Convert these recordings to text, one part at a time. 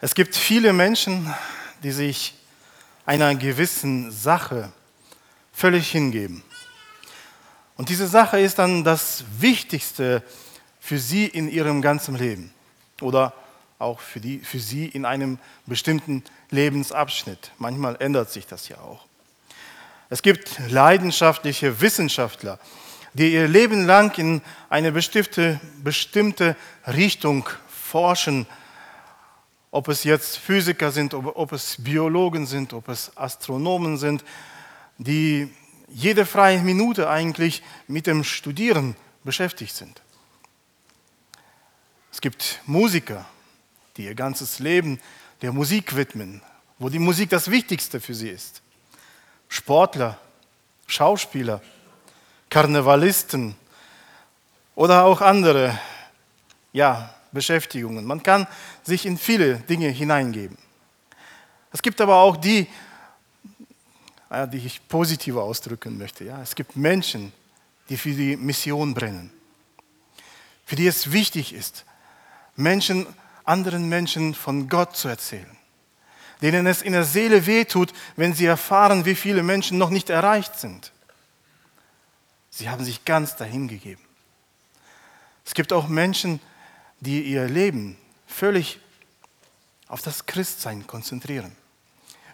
Es gibt viele Menschen, die sich einer gewissen Sache völlig hingeben. Und diese Sache ist dann das Wichtigste für sie in ihrem ganzen Leben oder auch für, die, für sie in einem bestimmten Lebensabschnitt. Manchmal ändert sich das ja auch. Es gibt leidenschaftliche Wissenschaftler, die ihr Leben lang in eine bestimmte, bestimmte Richtung forschen, ob es jetzt Physiker sind, ob, ob es Biologen sind, ob es Astronomen sind, die jede freie Minute eigentlich mit dem Studieren beschäftigt sind. Es gibt Musiker, die ihr ganzes Leben der Musik widmen, wo die Musik das Wichtigste für sie ist. Sportler, Schauspieler, Karnevalisten oder auch andere ja, Beschäftigungen. Man kann sich in viele Dinge hineingeben. Es gibt aber auch die, die ich positiver ausdrücken möchte. Es gibt Menschen, die für die Mission brennen, für die es wichtig ist, Menschen, anderen Menschen von Gott zu erzählen, denen es in der Seele wehtut, wenn sie erfahren, wie viele Menschen noch nicht erreicht sind. Sie haben sich ganz dahingegeben. Es gibt auch Menschen, die ihr Leben völlig auf das Christsein konzentrieren,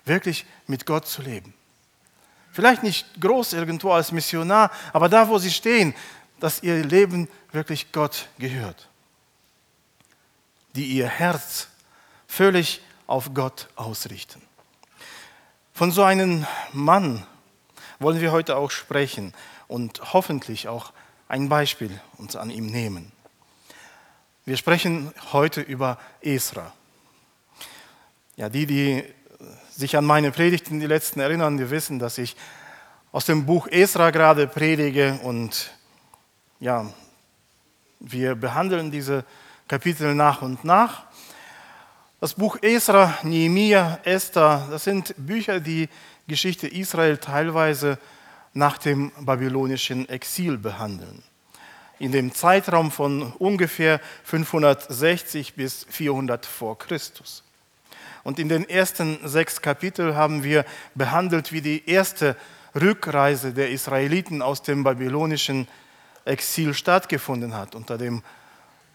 wirklich mit Gott zu leben. Vielleicht nicht groß irgendwo als Missionar, aber da, wo sie stehen, dass ihr Leben wirklich Gott gehört. Die ihr Herz völlig auf Gott ausrichten. Von so einem Mann wollen wir heute auch sprechen und hoffentlich auch ein Beispiel uns an ihm nehmen. Wir sprechen heute über Esra. Ja, die, die sich an meine Predigten die letzten erinnern, die wissen, dass ich aus dem Buch Esra gerade predige und ja, wir behandeln diese Kapitel nach und nach. Das Buch Esra, Nehemiah, Esther, das sind Bücher, die Geschichte Israel teilweise nach dem babylonischen Exil behandeln. In dem Zeitraum von ungefähr 560 bis 400 vor Christus. Und in den ersten sechs Kapiteln haben wir behandelt, wie die erste Rückreise der Israeliten aus dem babylonischen Exil stattgefunden hat, unter, dem,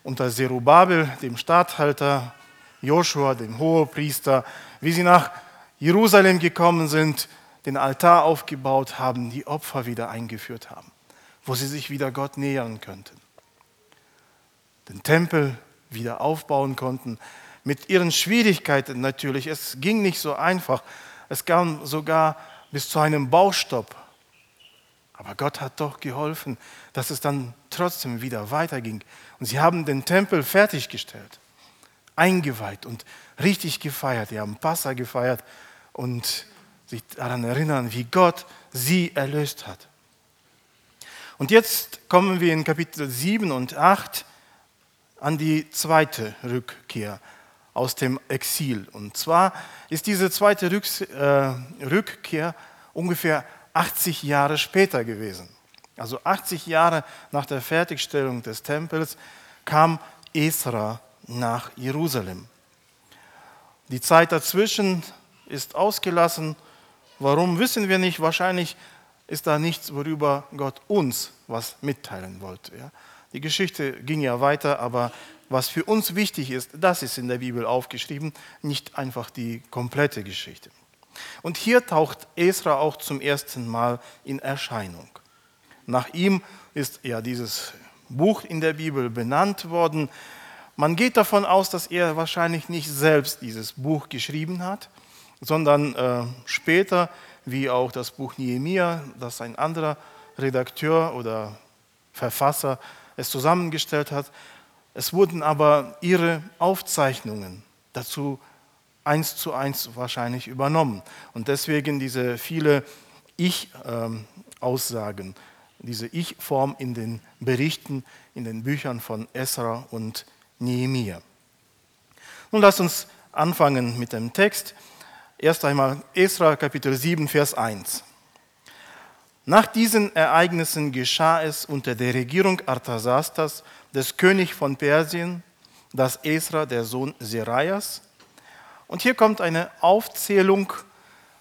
unter Zerubabel, dem Statthalter, Joshua, dem Hohepriester, wie sie nach Jerusalem gekommen sind den Altar aufgebaut haben, die Opfer wieder eingeführt haben, wo sie sich wieder Gott nähern könnten. Den Tempel wieder aufbauen konnten, mit ihren Schwierigkeiten natürlich. Es ging nicht so einfach. Es kam sogar bis zu einem Baustopp. Aber Gott hat doch geholfen, dass es dann trotzdem wieder weiterging. Und sie haben den Tempel fertiggestellt, eingeweiht und richtig gefeiert. Sie haben Passa gefeiert und sich daran erinnern, wie Gott sie erlöst hat. Und jetzt kommen wir in Kapitel 7 und 8 an die zweite Rückkehr aus dem Exil. Und zwar ist diese zweite äh, Rückkehr ungefähr 80 Jahre später gewesen. Also 80 Jahre nach der Fertigstellung des Tempels kam Esra nach Jerusalem. Die Zeit dazwischen ist ausgelassen Warum wissen wir nicht? Wahrscheinlich ist da nichts, worüber Gott uns was mitteilen wollte. Ja? Die Geschichte ging ja weiter, aber was für uns wichtig ist, das ist in der Bibel aufgeschrieben, nicht einfach die komplette Geschichte. Und hier taucht Esra auch zum ersten Mal in Erscheinung. Nach ihm ist ja dieses Buch in der Bibel benannt worden. Man geht davon aus, dass er wahrscheinlich nicht selbst dieses Buch geschrieben hat, sondern äh, später, wie auch das Buch Nehemiah, das ein anderer Redakteur oder Verfasser es zusammengestellt hat. Es wurden aber ihre Aufzeichnungen dazu eins zu eins wahrscheinlich übernommen. Und deswegen diese viele Ich-Aussagen, diese Ich-Form in den Berichten, in den Büchern von Esra und Nehemiah. Nun lasst uns anfangen mit dem Text. Erst einmal Esra Kapitel 7, Vers 1. Nach diesen Ereignissen geschah es unter der Regierung Arthasastas, des Königs von Persien, dass Esra, der Sohn Seraias, Und hier kommt eine Aufzählung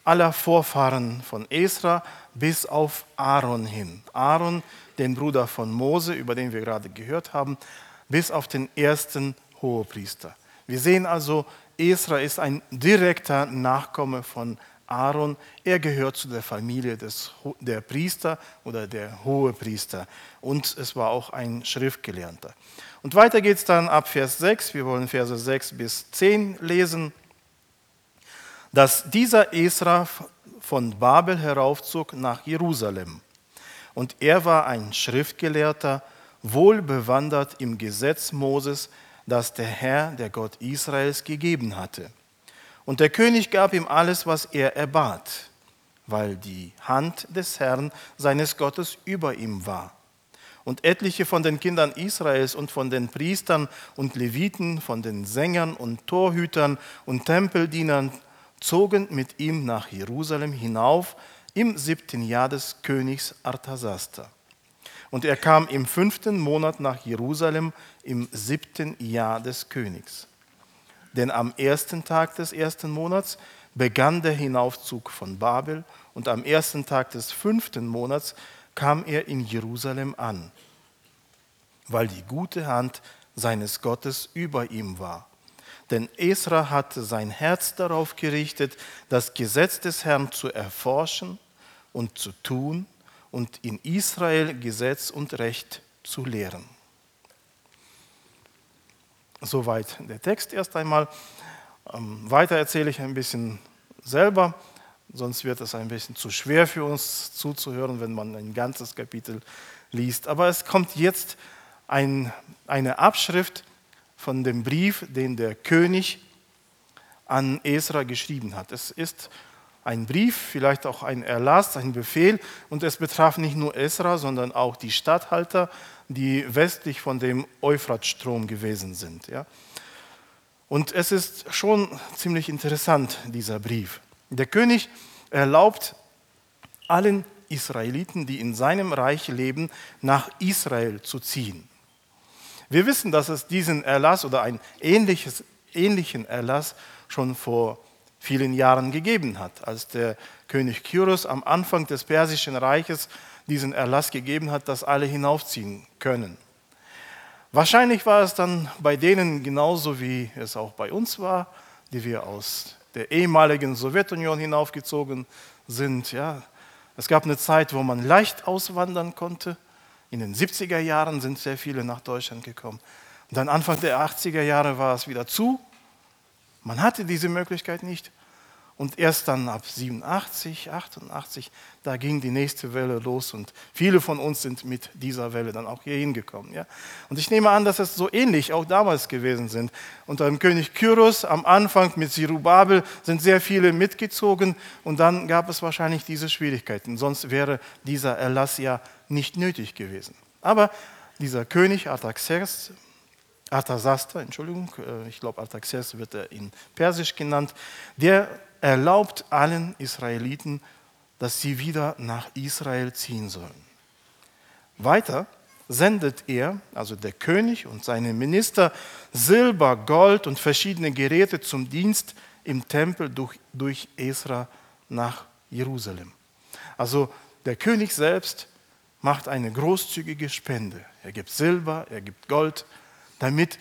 aller Vorfahren von Esra bis auf Aaron hin. Aaron, den Bruder von Mose, über den wir gerade gehört haben, bis auf den ersten Hohepriester. Wir sehen also, Esra ist ein direkter Nachkomme von Aaron. Er gehört zu der Familie des, der Priester oder der Hohepriester. Und es war auch ein Schriftgelehrter. Und weiter geht es dann ab Vers 6. Wir wollen Verse 6 bis 10 lesen. Dass dieser Esra von Babel heraufzog nach Jerusalem. Und er war ein Schriftgelehrter, wohlbewandert im Gesetz Moses, das der Herr, der Gott Israels, gegeben hatte. Und der König gab ihm alles, was er erbat, weil die Hand des Herrn seines Gottes über ihm war. Und etliche von den Kindern Israels und von den Priestern und Leviten, von den Sängern und Torhütern und Tempeldienern zogen mit ihm nach Jerusalem hinauf im siebten Jahr des Königs Arthasasta. Und er kam im fünften Monat nach Jerusalem im siebten Jahr des Königs. Denn am ersten Tag des ersten Monats begann der Hinaufzug von Babel und am ersten Tag des fünften Monats kam er in Jerusalem an, weil die gute Hand seines Gottes über ihm war. Denn Esra hatte sein Herz darauf gerichtet, das Gesetz des Herrn zu erforschen und zu tun und in Israel Gesetz und Recht zu lehren. Soweit der Text erst einmal. Ähm, weiter erzähle ich ein bisschen selber, sonst wird es ein bisschen zu schwer für uns zuzuhören, wenn man ein ganzes Kapitel liest. Aber es kommt jetzt ein, eine Abschrift von dem Brief, den der König an Esra geschrieben hat. Es ist ein Brief, vielleicht auch ein Erlass, ein Befehl und es betraf nicht nur Esra, sondern auch die Statthalter, die westlich von dem Euphratstrom gewesen sind. Ja. Und es ist schon ziemlich interessant, dieser Brief. Der König erlaubt allen Israeliten, die in seinem Reich leben, nach Israel zu ziehen. Wir wissen, dass es diesen Erlass oder einen ähnlichen Erlass schon vor vielen Jahren gegeben hat, als der König Kyros am Anfang des Persischen Reiches diesen Erlass gegeben hat, dass alle hinaufziehen können. Wahrscheinlich war es dann bei denen genauso, wie es auch bei uns war, die wir aus der ehemaligen Sowjetunion hinaufgezogen sind. Ja. Es gab eine Zeit, wo man leicht auswandern konnte. In den 70er Jahren sind sehr viele nach Deutschland gekommen. Und dann Anfang der 80er Jahre war es wieder zu. Man hatte diese Möglichkeit nicht. Und erst dann ab 87, 88, da ging die nächste Welle los und viele von uns sind mit dieser Welle dann auch hier hingekommen. Ja? Und ich nehme an, dass es so ähnlich auch damals gewesen sind. Unter dem König Kyros am Anfang mit Zerubabel sind sehr viele mitgezogen und dann gab es wahrscheinlich diese Schwierigkeiten. Sonst wäre dieser Erlass ja nicht nötig gewesen. Aber dieser König Artaxerxes Arthasasta, Entschuldigung, äh, ich glaube Artaxerxes wird er in Persisch genannt, der erlaubt allen Israeliten, dass sie wieder nach Israel ziehen sollen. Weiter sendet er, also der König und seine Minister, Silber, Gold und verschiedene Geräte zum Dienst im Tempel durch, durch Esra nach Jerusalem. Also der König selbst macht eine großzügige Spende. Er gibt Silber, er gibt Gold, damit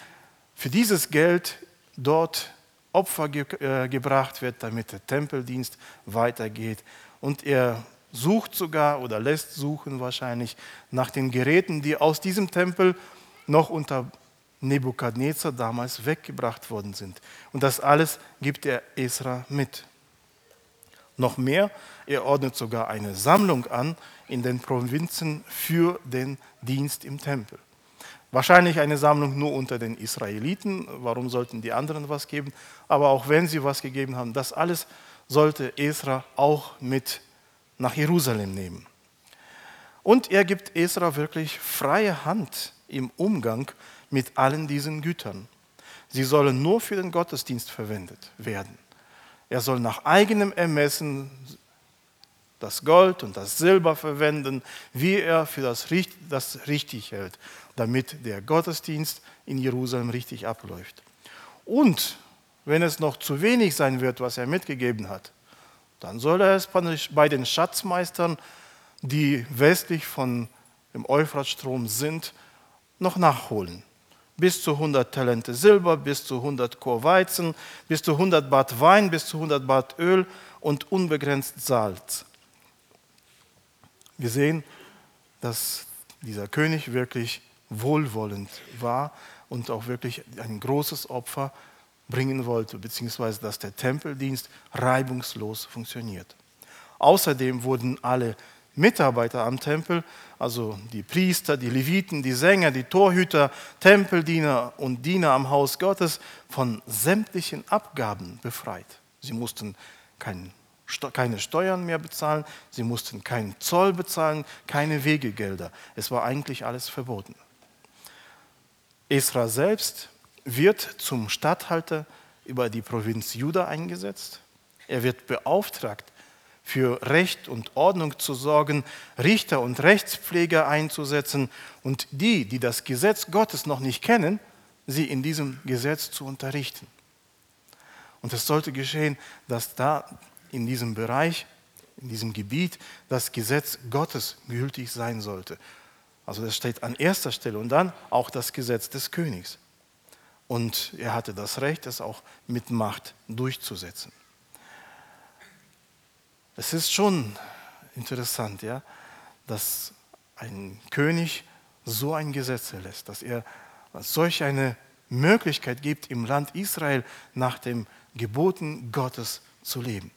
für dieses Geld dort Opfer ge äh, gebracht wird, damit der Tempeldienst weitergeht. Und er sucht sogar oder lässt suchen wahrscheinlich nach den Geräten, die aus diesem Tempel noch unter Nebukadnezar damals weggebracht worden sind. Und das alles gibt er Esra mit. Noch mehr, er ordnet sogar eine Sammlung an in den Provinzen für den Dienst im Tempel. Wahrscheinlich eine Sammlung nur unter den Israeliten. Warum sollten die anderen was geben? Aber auch wenn sie was gegeben haben, das alles sollte Esra auch mit nach Jerusalem nehmen. Und er gibt Esra wirklich freie Hand im Umgang mit allen diesen Gütern. Sie sollen nur für den Gottesdienst verwendet werden. Er soll nach eigenem Ermessen das Gold und das Silber verwenden, wie er für das, das richtig hält damit der Gottesdienst in Jerusalem richtig abläuft. Und wenn es noch zu wenig sein wird, was er mitgegeben hat, dann soll er es bei den Schatzmeistern, die westlich von dem Euphratstrom sind, noch nachholen. Bis zu 100 Talente Silber, bis zu 100 Chor Weizen, bis zu 100 Bad Wein, bis zu 100 Bad Öl und unbegrenzt Salz. Wir sehen, dass dieser König wirklich wohlwollend war und auch wirklich ein großes Opfer bringen wollte, beziehungsweise dass der Tempeldienst reibungslos funktioniert. Außerdem wurden alle Mitarbeiter am Tempel, also die Priester, die Leviten, die Sänger, die Torhüter, Tempeldiener und Diener am Haus Gottes von sämtlichen Abgaben befreit. Sie mussten kein, keine Steuern mehr bezahlen, sie mussten keinen Zoll bezahlen, keine Wegegelder. Es war eigentlich alles verboten. Esra selbst wird zum Statthalter über die Provinz Juda eingesetzt. Er wird beauftragt, für Recht und Ordnung zu sorgen, Richter und Rechtspfleger einzusetzen und die, die das Gesetz Gottes noch nicht kennen, sie in diesem Gesetz zu unterrichten. Und es sollte geschehen, dass da in diesem Bereich, in diesem Gebiet, das Gesetz Gottes gültig sein sollte. Also das steht an erster Stelle und dann auch das Gesetz des Königs. Und er hatte das Recht, es auch mit Macht durchzusetzen. Es ist schon interessant, ja, dass ein König so ein Gesetz erlässt, dass er solch eine Möglichkeit gibt, im Land Israel nach den Geboten Gottes zu leben.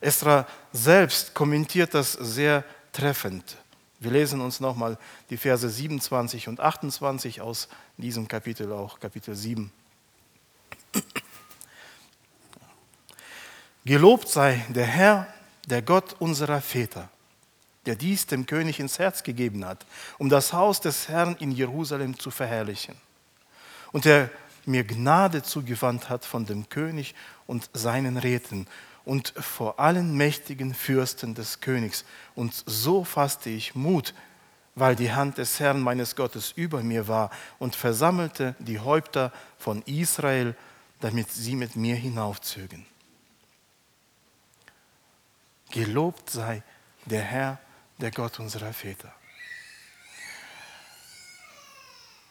Esra selbst kommentiert das sehr treffend. Wir lesen uns nochmal die Verse 27 und 28 aus diesem Kapitel, auch Kapitel 7. Gelobt sei der Herr, der Gott unserer Väter, der dies dem König ins Herz gegeben hat, um das Haus des Herrn in Jerusalem zu verherrlichen. Und der mir Gnade zugewandt hat von dem König und seinen Räten und vor allen mächtigen Fürsten des Königs. Und so fasste ich Mut, weil die Hand des Herrn meines Gottes über mir war und versammelte die Häupter von Israel, damit sie mit mir hinaufzögen. Gelobt sei der Herr, der Gott unserer Väter.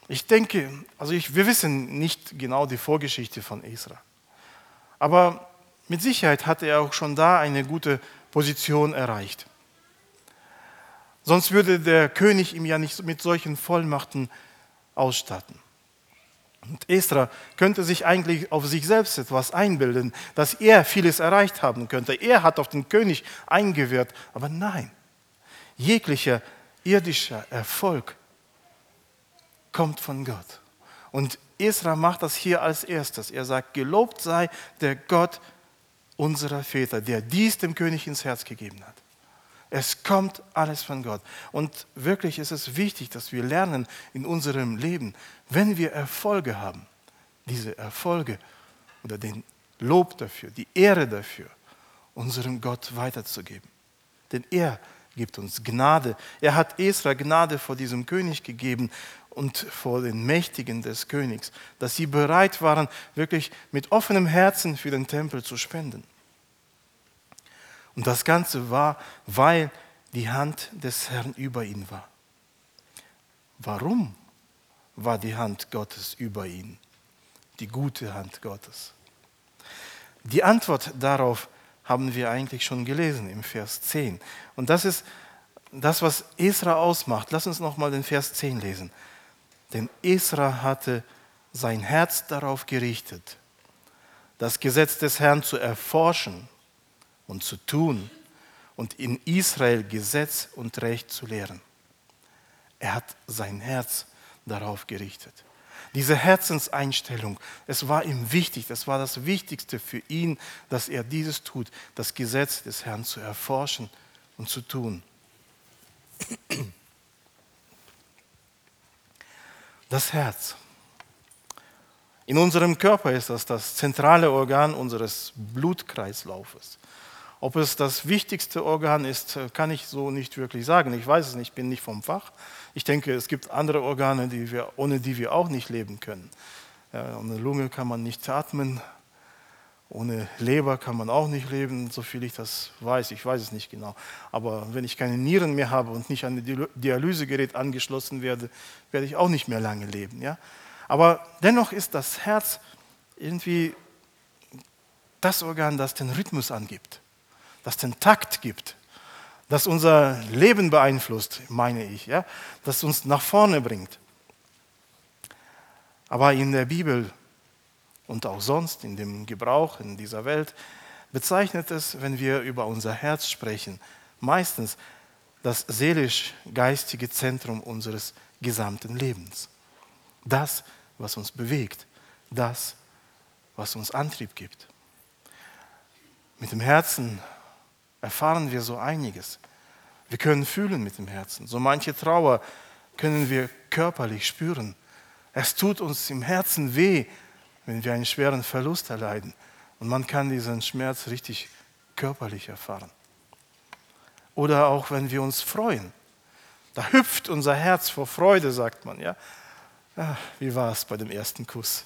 Ich denke, also ich, wir wissen nicht genau die Vorgeschichte von Esra. Aber mit Sicherheit hatte er auch schon da eine gute Position erreicht. Sonst würde der König ihm ja nicht mit solchen Vollmachten ausstatten. Und Esra könnte sich eigentlich auf sich selbst etwas einbilden, dass er vieles erreicht haben könnte. Er hat auf den König eingewirkt, aber nein, jeglicher irdischer Erfolg kommt von Gott. Und Esra macht das hier als erstes. Er sagt, gelobt sei der Gott unserer Väter, der dies dem König ins Herz gegeben hat. Es kommt alles von Gott. Und wirklich ist es wichtig, dass wir lernen in unserem Leben, wenn wir Erfolge haben, diese Erfolge oder den Lob dafür, die Ehre dafür, unserem Gott weiterzugeben. Denn er gibt uns Gnade. Er hat Esra Gnade vor diesem König gegeben und vor den Mächtigen des Königs, dass sie bereit waren, wirklich mit offenem Herzen für den Tempel zu spenden. Und das Ganze war, weil die Hand des Herrn über ihn war. Warum war die Hand Gottes über ihn? Die gute Hand Gottes. Die Antwort darauf haben wir eigentlich schon gelesen im Vers 10. Und das ist das, was Esra ausmacht. Lass uns nochmal den Vers 10 lesen. Denn Esra hatte sein Herz darauf gerichtet, das Gesetz des Herrn zu erforschen und zu tun und in Israel Gesetz und Recht zu lehren. Er hat sein Herz darauf gerichtet. Diese Herzenseinstellung, es war ihm wichtig, das war das Wichtigste für ihn, dass er dieses tut, das Gesetz des Herrn zu erforschen und zu tun. Das Herz. In unserem Körper ist das das zentrale Organ unseres Blutkreislaufes. Ob es das wichtigste Organ ist, kann ich so nicht wirklich sagen. Ich weiß es nicht, ich bin nicht vom Fach. Ich denke, es gibt andere Organe, die wir, ohne die wir auch nicht leben können. Ja, ohne Lunge kann man nicht atmen. Ohne Leber kann man auch nicht leben, so viel ich das weiß. Ich weiß es nicht genau. Aber wenn ich keine Nieren mehr habe und nicht an ein Dialysegerät angeschlossen werde, werde ich auch nicht mehr lange leben. Ja? Aber dennoch ist das Herz irgendwie das Organ, das den Rhythmus angibt, das den Takt gibt, das unser Leben beeinflusst, meine ich, ja? das uns nach vorne bringt. Aber in der Bibel und auch sonst in dem Gebrauch in dieser Welt bezeichnet es, wenn wir über unser Herz sprechen, meistens das seelisch-geistige Zentrum unseres gesamten Lebens. Das, was uns bewegt, das, was uns Antrieb gibt. Mit dem Herzen erfahren wir so einiges. Wir können fühlen mit dem Herzen. So manche Trauer können wir körperlich spüren. Es tut uns im Herzen weh, wenn wir einen schweren Verlust erleiden. Und man kann diesen Schmerz richtig körperlich erfahren. Oder auch wenn wir uns freuen. Da hüpft unser Herz vor Freude, sagt man. Ja? Ach, wie war es bei dem ersten Kuss?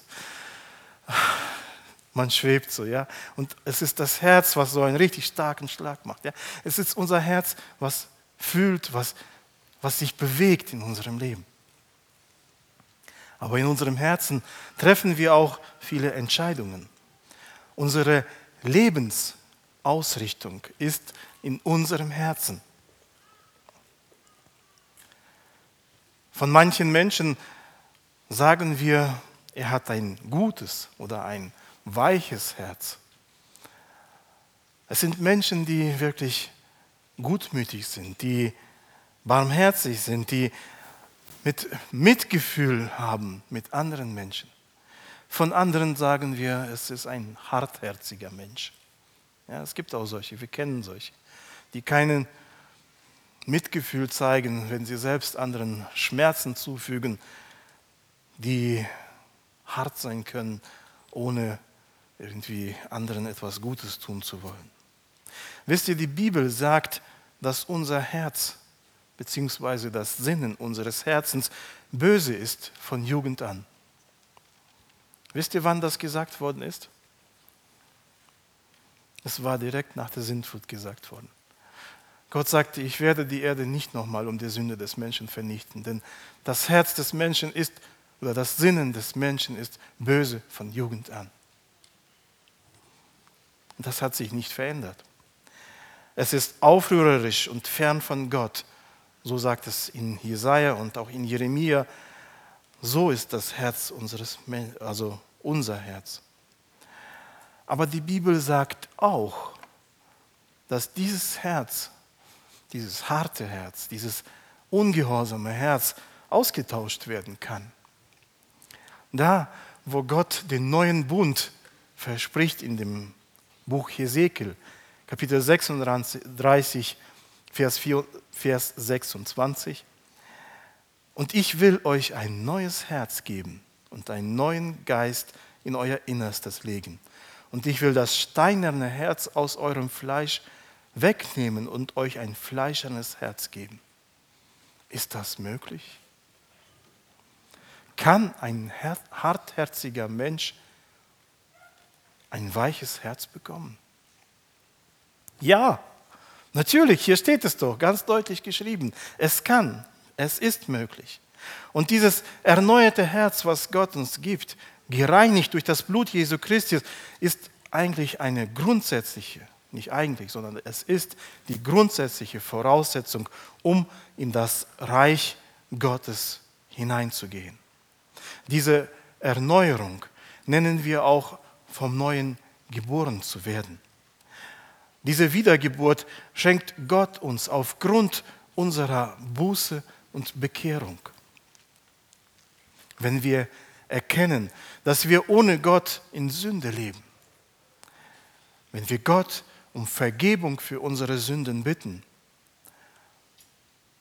Man schwebt so, ja. Und es ist das Herz, was so einen richtig starken Schlag macht. Ja? Es ist unser Herz, was fühlt, was, was sich bewegt in unserem Leben. Aber in unserem Herzen treffen wir auch viele Entscheidungen. Unsere Lebensausrichtung ist in unserem Herzen. Von manchen Menschen sagen wir, er hat ein gutes oder ein weiches Herz. Es sind Menschen, die wirklich gutmütig sind, die barmherzig sind, die mit Mitgefühl haben mit anderen Menschen. Von anderen sagen wir, es ist ein hartherziger Mensch. Ja, es gibt auch solche, wir kennen solche, die keinen Mitgefühl zeigen, wenn sie selbst anderen Schmerzen zufügen, die hart sein können, ohne irgendwie anderen etwas Gutes tun zu wollen. Wisst ihr, die Bibel sagt, dass unser Herz beziehungsweise das Sinnen unseres Herzens böse ist von Jugend an. Wisst ihr, wann das gesagt worden ist? Es war direkt nach der Sintflut gesagt worden. Gott sagte, ich werde die Erde nicht nochmal um die Sünde des Menschen vernichten, denn das Herz des Menschen ist, oder das Sinnen des Menschen ist böse von Jugend an. Und das hat sich nicht verändert. Es ist aufrührerisch und fern von Gott so sagt es in Jesaja und auch in Jeremia. So ist das Herz unseres, also unser Herz. Aber die Bibel sagt auch, dass dieses Herz, dieses harte Herz, dieses ungehorsame Herz ausgetauscht werden kann. Da, wo Gott den neuen Bund verspricht in dem Buch Hesekiel, Kapitel 36, Vers, 4, Vers 26. Und ich will euch ein neues Herz geben und einen neuen Geist in euer Innerstes legen. Und ich will das steinerne Herz aus eurem Fleisch wegnehmen und euch ein fleischernes Herz geben. Ist das möglich? Kann ein hartherziger Mensch ein weiches Herz bekommen? Ja, Natürlich, hier steht es doch ganz deutlich geschrieben. Es kann, es ist möglich. Und dieses erneuerte Herz, was Gott uns gibt, gereinigt durch das Blut Jesu Christi, ist eigentlich eine grundsätzliche, nicht eigentlich, sondern es ist die grundsätzliche Voraussetzung, um in das Reich Gottes hineinzugehen. Diese Erneuerung nennen wir auch vom Neuen geboren zu werden. Diese Wiedergeburt schenkt Gott uns aufgrund unserer Buße und Bekehrung. Wenn wir erkennen, dass wir ohne Gott in Sünde leben, wenn wir Gott um Vergebung für unsere Sünden bitten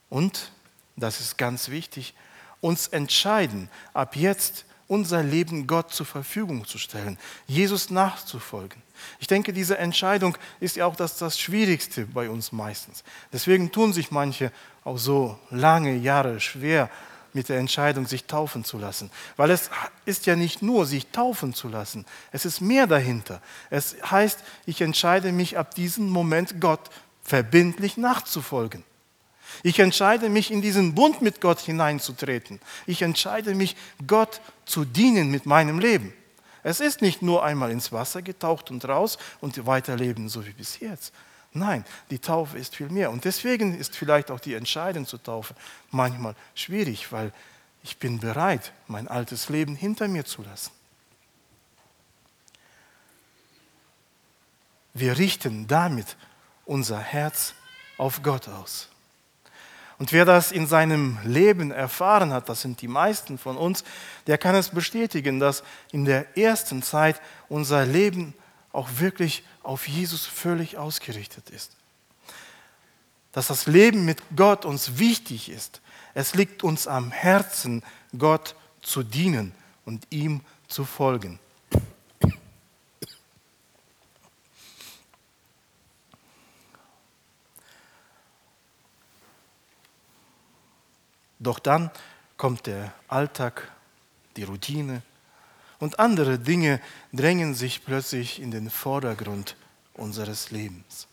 und, das ist ganz wichtig, uns entscheiden, ab jetzt unser Leben Gott zur Verfügung zu stellen, Jesus nachzufolgen. Ich denke, diese Entscheidung ist ja auch das, das Schwierigste bei uns meistens. Deswegen tun sich manche auch so lange Jahre schwer, mit der Entscheidung, sich taufen zu lassen. Weil es ist ja nicht nur, sich taufen zu lassen, es ist mehr dahinter. Es heißt, ich entscheide mich ab diesem Moment Gott verbindlich nachzufolgen. Ich entscheide mich, in diesen Bund mit Gott hineinzutreten. Ich entscheide mich, Gott zu dienen mit meinem Leben. Es ist nicht nur einmal ins Wasser getaucht und raus und weiterleben, so wie bis jetzt. Nein, die Taufe ist viel mehr. Und deswegen ist vielleicht auch die Entscheidung zur Taufe manchmal schwierig, weil ich bin bereit, mein altes Leben hinter mir zu lassen. Wir richten damit unser Herz auf Gott aus. Und wer das in seinem Leben erfahren hat, das sind die meisten von uns, der kann es bestätigen, dass in der ersten Zeit unser Leben auch wirklich auf Jesus völlig ausgerichtet ist. Dass das Leben mit Gott uns wichtig ist. Es liegt uns am Herzen, Gott zu dienen und ihm zu folgen. Doch dann kommt der Alltag, die Routine und andere Dinge drängen sich plötzlich in den Vordergrund unseres Lebens.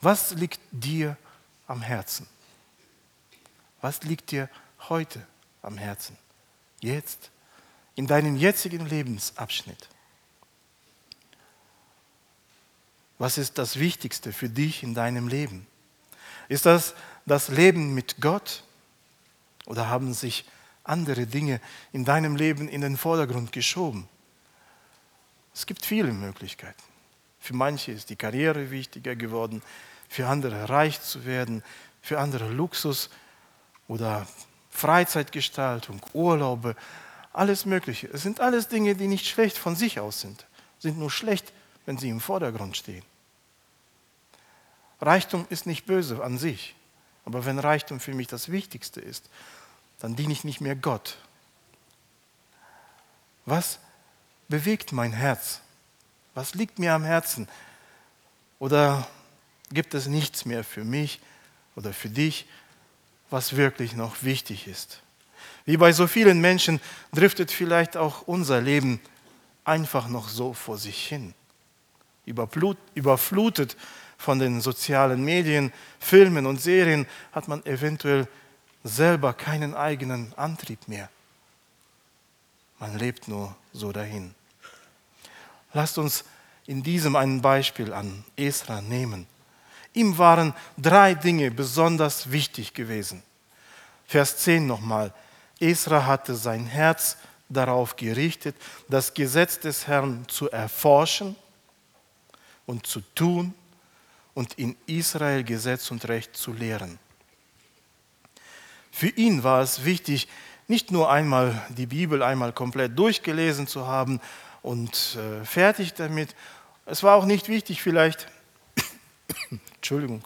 Was liegt dir am Herzen? Was liegt dir heute am Herzen? Jetzt, in deinem jetzigen Lebensabschnitt? Was ist das Wichtigste für dich in deinem Leben? Ist das das Leben mit Gott? Oder haben sich andere Dinge in deinem Leben in den Vordergrund geschoben? Es gibt viele Möglichkeiten. Für manche ist die Karriere wichtiger geworden, für andere reich zu werden, für andere Luxus oder Freizeitgestaltung, Urlaube, alles Mögliche. Es sind alles Dinge, die nicht schlecht von sich aus sind, sind nur schlecht, wenn sie im Vordergrund stehen. Reichtum ist nicht böse an sich, aber wenn Reichtum für mich das Wichtigste ist, dann diene ich nicht mehr Gott. Was bewegt mein Herz? Was liegt mir am Herzen? Oder gibt es nichts mehr für mich oder für dich, was wirklich noch wichtig ist? Wie bei so vielen Menschen driftet vielleicht auch unser Leben einfach noch so vor sich hin. Überflutet von den sozialen Medien, Filmen und Serien hat man eventuell selber keinen eigenen Antrieb mehr. Man lebt nur so dahin. Lasst uns in diesem ein Beispiel an Esra nehmen. Ihm waren drei Dinge besonders wichtig gewesen. Vers 10 nochmal. Esra hatte sein Herz darauf gerichtet, das Gesetz des Herrn zu erforschen und zu tun und in Israel Gesetz und Recht zu lehren. Für ihn war es wichtig, nicht nur einmal die Bibel einmal komplett durchgelesen zu haben und äh, fertig damit. Es war auch nicht wichtig vielleicht, Entschuldigung,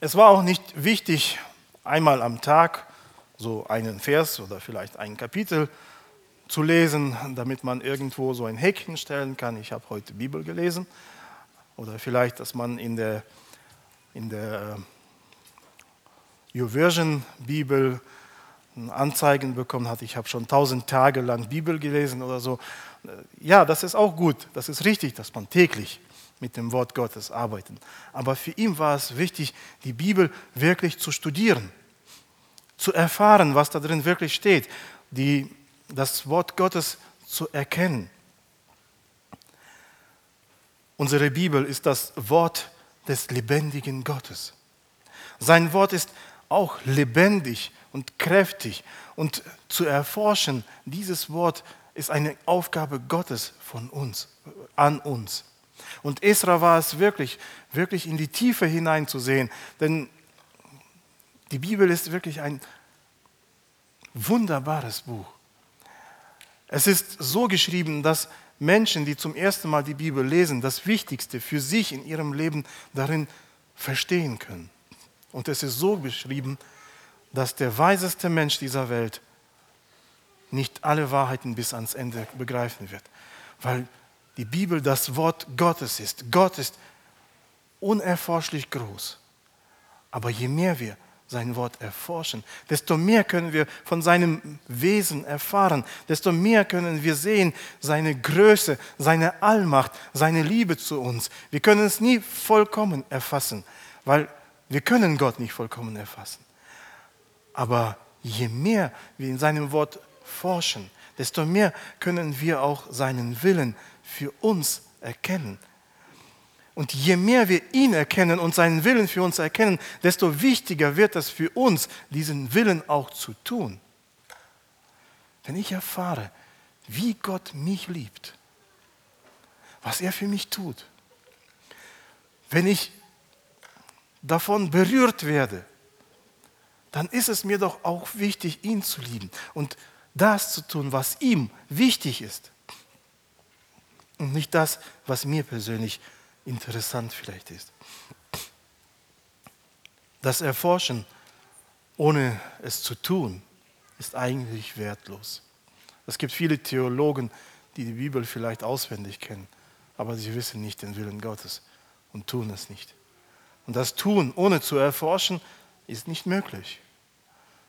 Es war auch nicht wichtig, einmal am Tag so einen Vers oder vielleicht ein Kapitel zu lesen, damit man irgendwo so ein Häkchen stellen kann. Ich habe heute Bibel gelesen. Oder vielleicht, dass man in der, in der YouVersion Bibel Anzeigen bekommen hat, ich habe schon tausend Tage lang Bibel gelesen oder so. Ja, das ist auch gut, das ist richtig, dass man täglich mit dem Wort Gottes arbeiten. Aber für ihn war es wichtig, die Bibel wirklich zu studieren, zu erfahren, was da drin wirklich steht, die, das Wort Gottes zu erkennen. Unsere Bibel ist das Wort des lebendigen Gottes. Sein Wort ist auch lebendig und kräftig. Und zu erforschen, dieses Wort ist eine Aufgabe Gottes von uns, an uns. Und Esra war es wirklich, wirklich in die Tiefe hineinzusehen, denn die Bibel ist wirklich ein wunderbares Buch. Es ist so geschrieben, dass Menschen, die zum ersten Mal die Bibel lesen, das Wichtigste für sich in ihrem Leben darin verstehen können. Und es ist so beschrieben, dass der weiseste Mensch dieser Welt nicht alle Wahrheiten bis ans Ende begreifen wird, weil die Bibel das Wort Gottes ist. Gott ist unerforschlich groß. Aber je mehr wir sein Wort erforschen, desto mehr können wir von seinem Wesen erfahren, desto mehr können wir sehen seine Größe, seine Allmacht, seine Liebe zu uns. Wir können es nie vollkommen erfassen, weil wir können Gott nicht vollkommen erfassen. Aber je mehr wir in seinem Wort forschen, desto mehr können wir auch seinen Willen für uns erkennen. Und je mehr wir ihn erkennen und seinen Willen für uns erkennen, desto wichtiger wird es für uns, diesen Willen auch zu tun. Wenn ich erfahre, wie Gott mich liebt, was er für mich tut, wenn ich davon berührt werde, dann ist es mir doch auch wichtig, ihn zu lieben und das zu tun, was ihm wichtig ist. Und nicht das, was mir persönlich interessant vielleicht ist. Das Erforschen, ohne es zu tun, ist eigentlich wertlos. Es gibt viele Theologen, die die Bibel vielleicht auswendig kennen, aber sie wissen nicht den Willen Gottes und tun es nicht. Und das Tun, ohne zu erforschen, ist nicht möglich.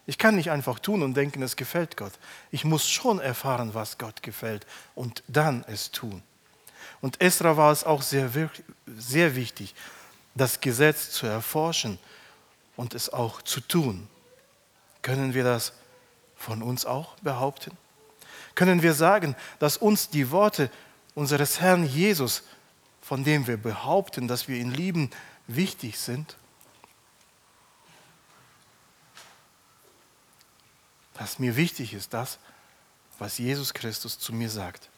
Ich kann nicht einfach tun und denken, es gefällt Gott. Ich muss schon erfahren, was Gott gefällt und dann es tun. Und Esra war es auch sehr, sehr wichtig, das Gesetz zu erforschen und es auch zu tun. Können wir das von uns auch behaupten? Können wir sagen, dass uns die Worte unseres Herrn Jesus, von dem wir behaupten, dass wir ihn lieben, wichtig sind? Was mir wichtig ist, das, was Jesus Christus zu mir sagt.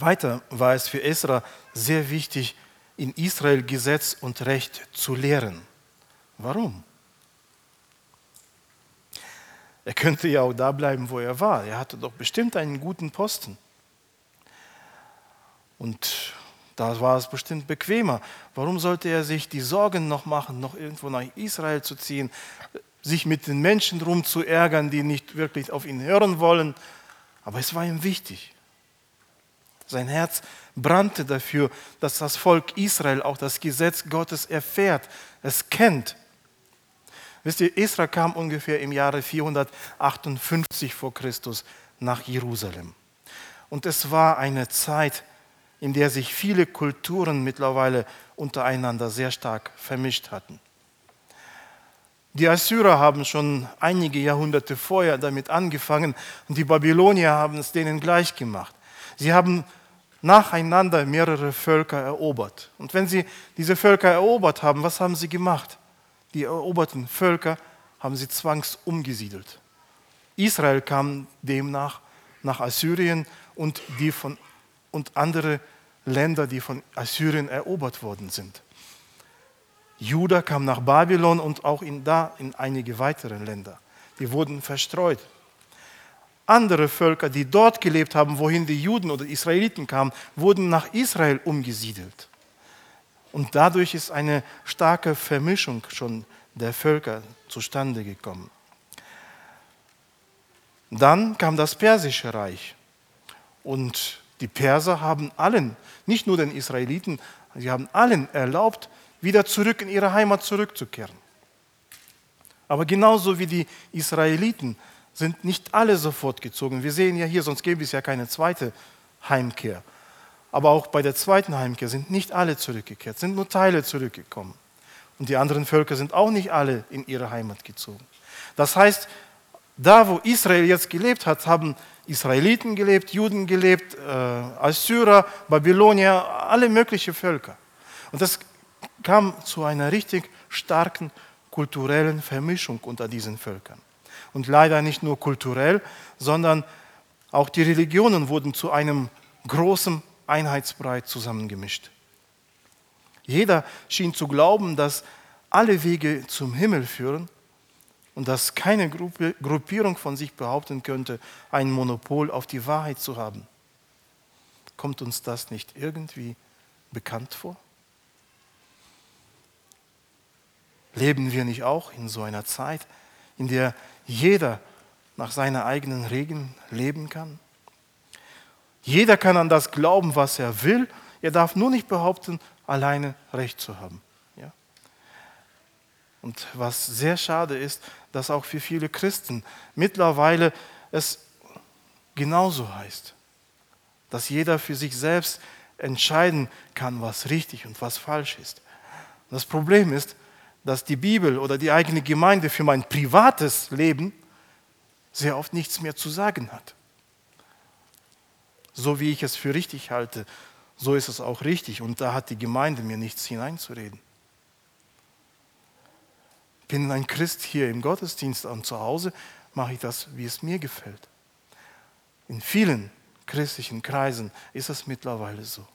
Weiter war es für Esra sehr wichtig, in Israel Gesetz und Recht zu lehren. Warum? Er könnte ja auch da bleiben, wo er war. Er hatte doch bestimmt einen guten Posten. Und da war es bestimmt bequemer. Warum sollte er sich die Sorgen noch machen, noch irgendwo nach Israel zu ziehen, sich mit den Menschen drum zu ärgern, die nicht wirklich auf ihn hören wollen? Aber es war ihm wichtig. Sein Herz brannte dafür, dass das Volk Israel auch das Gesetz Gottes erfährt, es kennt. Wisst ihr, Israel kam ungefähr im Jahre 458 vor Christus nach Jerusalem. Und es war eine Zeit, in der sich viele Kulturen mittlerweile untereinander sehr stark vermischt hatten. Die Assyrer haben schon einige Jahrhunderte vorher damit angefangen und die Babylonier haben es denen gleich gemacht. Sie haben nacheinander mehrere Völker erobert. Und wenn sie diese Völker erobert haben, was haben sie gemacht? Die eroberten Völker haben sie zwangsumgesiedelt. Israel kam demnach nach Assyrien und, die von, und andere Länder, die von Assyrien erobert worden sind. Juda kam nach Babylon und auch in, da in einige weitere Länder. Die wurden verstreut andere Völker, die dort gelebt haben, wohin die Juden oder Israeliten kamen, wurden nach Israel umgesiedelt. Und dadurch ist eine starke Vermischung schon der Völker zustande gekommen. Dann kam das Persische Reich. Und die Perser haben allen, nicht nur den Israeliten, sie haben allen erlaubt, wieder zurück in ihre Heimat zurückzukehren. Aber genauso wie die Israeliten sind nicht alle sofort gezogen. Wir sehen ja hier, sonst gäbe es ja keine zweite Heimkehr. Aber auch bei der zweiten Heimkehr sind nicht alle zurückgekehrt, sind nur Teile zurückgekommen. Und die anderen Völker sind auch nicht alle in ihre Heimat gezogen. Das heißt, da wo Israel jetzt gelebt hat, haben Israeliten gelebt, Juden gelebt, äh, Assyrer, Babylonier, alle möglichen Völker. Und das kam zu einer richtig starken kulturellen Vermischung unter diesen Völkern. Und leider nicht nur kulturell, sondern auch die Religionen wurden zu einem großen Einheitsbrei zusammengemischt. Jeder schien zu glauben, dass alle Wege zum Himmel führen, und dass keine Gruppierung von sich behaupten könnte, ein Monopol auf die Wahrheit zu haben. Kommt uns das nicht irgendwie bekannt vor? Leben wir nicht auch in so einer Zeit, in der jeder nach seinen eigenen Regeln leben kann? Jeder kann an das glauben, was er will. Er darf nur nicht behaupten, alleine Recht zu haben. Ja? Und was sehr schade ist, dass auch für viele Christen mittlerweile es genauso heißt, dass jeder für sich selbst entscheiden kann, was richtig und was falsch ist. Das Problem ist, dass die Bibel oder die eigene Gemeinde für mein privates Leben sehr oft nichts mehr zu sagen hat. So wie ich es für richtig halte, so ist es auch richtig und da hat die Gemeinde mir nichts hineinzureden. Bin ein Christ hier im Gottesdienst und zu Hause, mache ich das, wie es mir gefällt. In vielen christlichen Kreisen ist es mittlerweile so.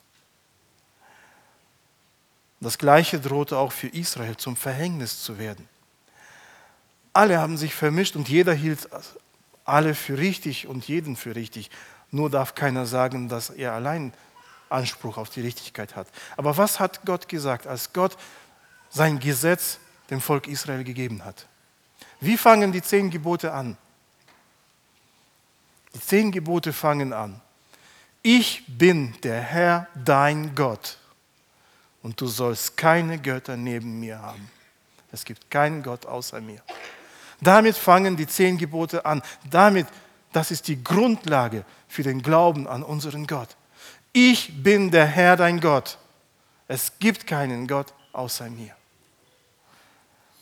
Das Gleiche drohte auch für Israel zum Verhängnis zu werden. Alle haben sich vermischt und jeder hielt alle für richtig und jeden für richtig. Nur darf keiner sagen, dass er allein Anspruch auf die Richtigkeit hat. Aber was hat Gott gesagt, als Gott sein Gesetz dem Volk Israel gegeben hat? Wie fangen die zehn Gebote an? Die zehn Gebote fangen an. Ich bin der Herr, dein Gott und du sollst keine Götter neben mir haben. Es gibt keinen Gott außer mir. Damit fangen die zehn Gebote an. Damit, das ist die Grundlage für den Glauben an unseren Gott. Ich bin der Herr, dein Gott. Es gibt keinen Gott außer mir.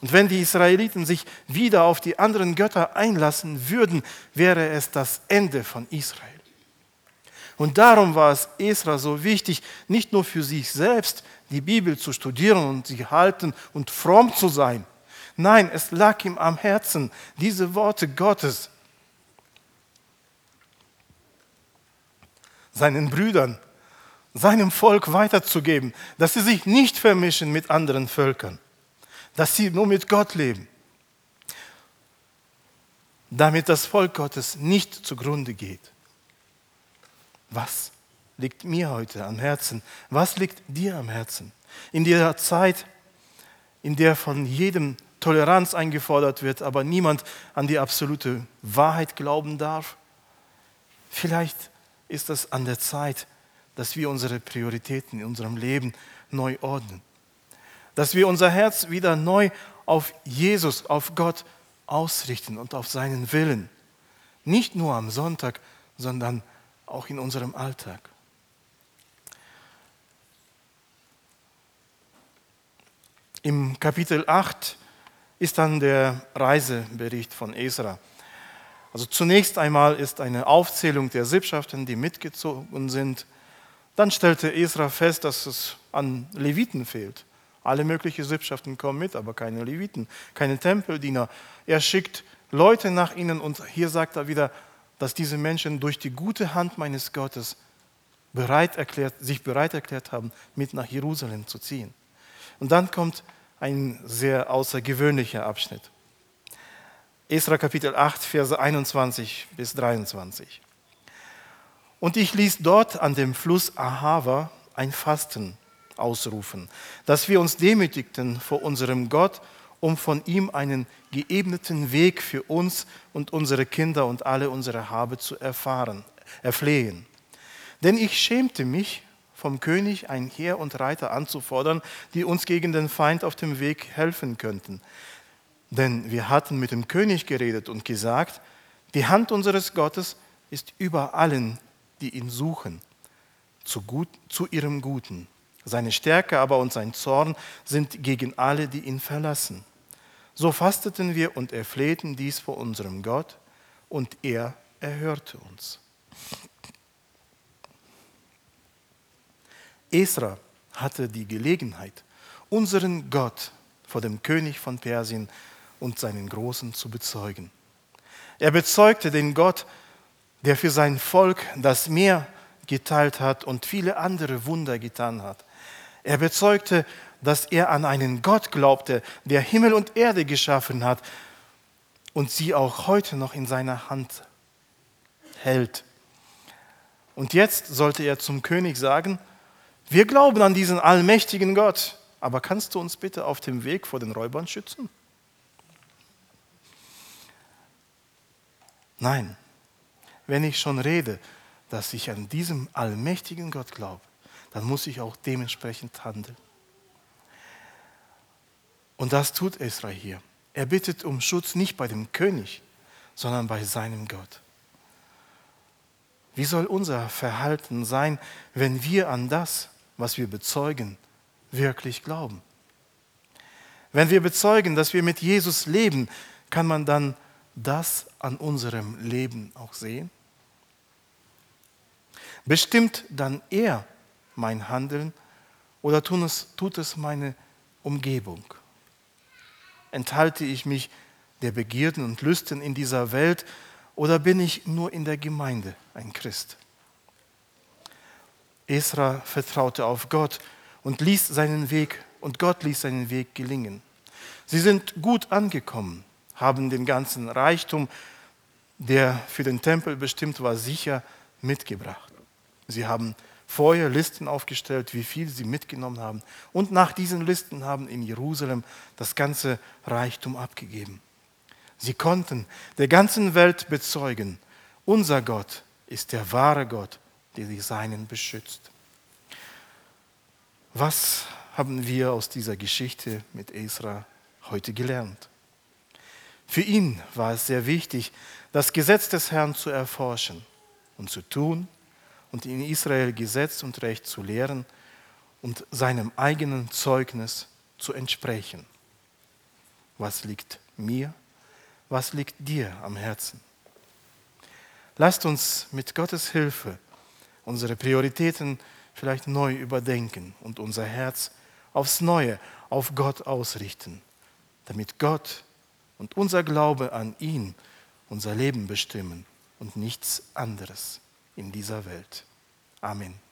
Und wenn die Israeliten sich wieder auf die anderen Götter einlassen würden, wäre es das Ende von Israel. Und darum war es Esra so wichtig, nicht nur für sich selbst die Bibel zu studieren und sie halten und fromm zu sein. Nein, es lag ihm am Herzen, diese Worte Gottes seinen Brüdern, seinem Volk weiterzugeben, dass sie sich nicht vermischen mit anderen Völkern, dass sie nur mit Gott leben, damit das Volk Gottes nicht zugrunde geht. Was liegt mir heute am Herzen? Was liegt dir am Herzen? In dieser Zeit, in der von jedem Toleranz eingefordert wird, aber niemand an die absolute Wahrheit glauben darf, vielleicht ist es an der Zeit, dass wir unsere Prioritäten in unserem Leben neu ordnen. Dass wir unser Herz wieder neu auf Jesus, auf Gott ausrichten und auf seinen Willen. Nicht nur am Sonntag, sondern auch in unserem Alltag. Im Kapitel 8 ist dann der Reisebericht von Esra. Also zunächst einmal ist eine Aufzählung der Sippschaften, die mitgezogen sind. Dann stellte Esra fest, dass es an Leviten fehlt. Alle möglichen Sippschaften kommen mit, aber keine Leviten, keine Tempeldiener. Er schickt Leute nach ihnen und hier sagt er wieder, dass diese Menschen durch die gute Hand meines Gottes bereit erklärt, sich bereit erklärt haben, mit nach Jerusalem zu ziehen. Und dann kommt ein sehr außergewöhnlicher Abschnitt. Esra Kapitel 8, Verse 21 bis 23. Und ich ließ dort an dem Fluss Ahava ein Fasten ausrufen, dass wir uns demütigten vor unserem Gott, um von ihm einen geebneten Weg für uns und unsere Kinder und alle unsere Habe zu erfahren, erflehen. Denn ich schämte mich, vom König ein Heer und Reiter anzufordern, die uns gegen den Feind auf dem Weg helfen könnten. Denn wir hatten mit dem König geredet und gesagt, die Hand unseres Gottes ist über allen, die ihn suchen, zu, gut, zu ihrem Guten. Seine Stärke aber und sein Zorn sind gegen alle, die ihn verlassen. So fasteten wir und erflehten dies vor unserem Gott, und er erhörte uns. Esra hatte die Gelegenheit, unseren Gott vor dem König von Persien und seinen Großen zu bezeugen. Er bezeugte den Gott, der für sein Volk das Meer geteilt hat und viele andere Wunder getan hat. Er bezeugte, dass er an einen Gott glaubte, der Himmel und Erde geschaffen hat, und sie auch heute noch in seiner Hand hält. Und jetzt sollte er zum König sagen, wir glauben an diesen allmächtigen Gott, aber kannst du uns bitte auf dem Weg vor den Räubern schützen? Nein, wenn ich schon rede, dass ich an diesem allmächtigen Gott glaube, dann muss ich auch dementsprechend handeln. Und das tut Esra hier. Er bittet um Schutz nicht bei dem König, sondern bei seinem Gott. Wie soll unser Verhalten sein, wenn wir an das, was wir bezeugen, wirklich glauben? Wenn wir bezeugen, dass wir mit Jesus leben, kann man dann das an unserem Leben auch sehen? Bestimmt dann er mein Handeln oder tut es, tut es meine Umgebung? Enthalte ich mich der Begierden und Lüsten in dieser Welt oder bin ich nur in der Gemeinde ein Christ? Esra vertraute auf Gott und ließ seinen Weg und Gott ließ seinen Weg gelingen. Sie sind gut angekommen, haben den ganzen Reichtum, der für den Tempel bestimmt war, sicher mitgebracht. Sie haben vorher Listen aufgestellt, wie viel sie mitgenommen haben. Und nach diesen Listen haben in Jerusalem das ganze Reichtum abgegeben. Sie konnten der ganzen Welt bezeugen, unser Gott ist der wahre Gott, der die Seinen beschützt. Was haben wir aus dieser Geschichte mit Esra heute gelernt? Für ihn war es sehr wichtig, das Gesetz des Herrn zu erforschen und zu tun und in Israel Gesetz und Recht zu lehren und seinem eigenen Zeugnis zu entsprechen. Was liegt mir? Was liegt dir am Herzen? Lasst uns mit Gottes Hilfe unsere Prioritäten vielleicht neu überdenken und unser Herz aufs Neue auf Gott ausrichten, damit Gott und unser Glaube an ihn unser Leben bestimmen und nichts anderes in dieser Welt. Amen.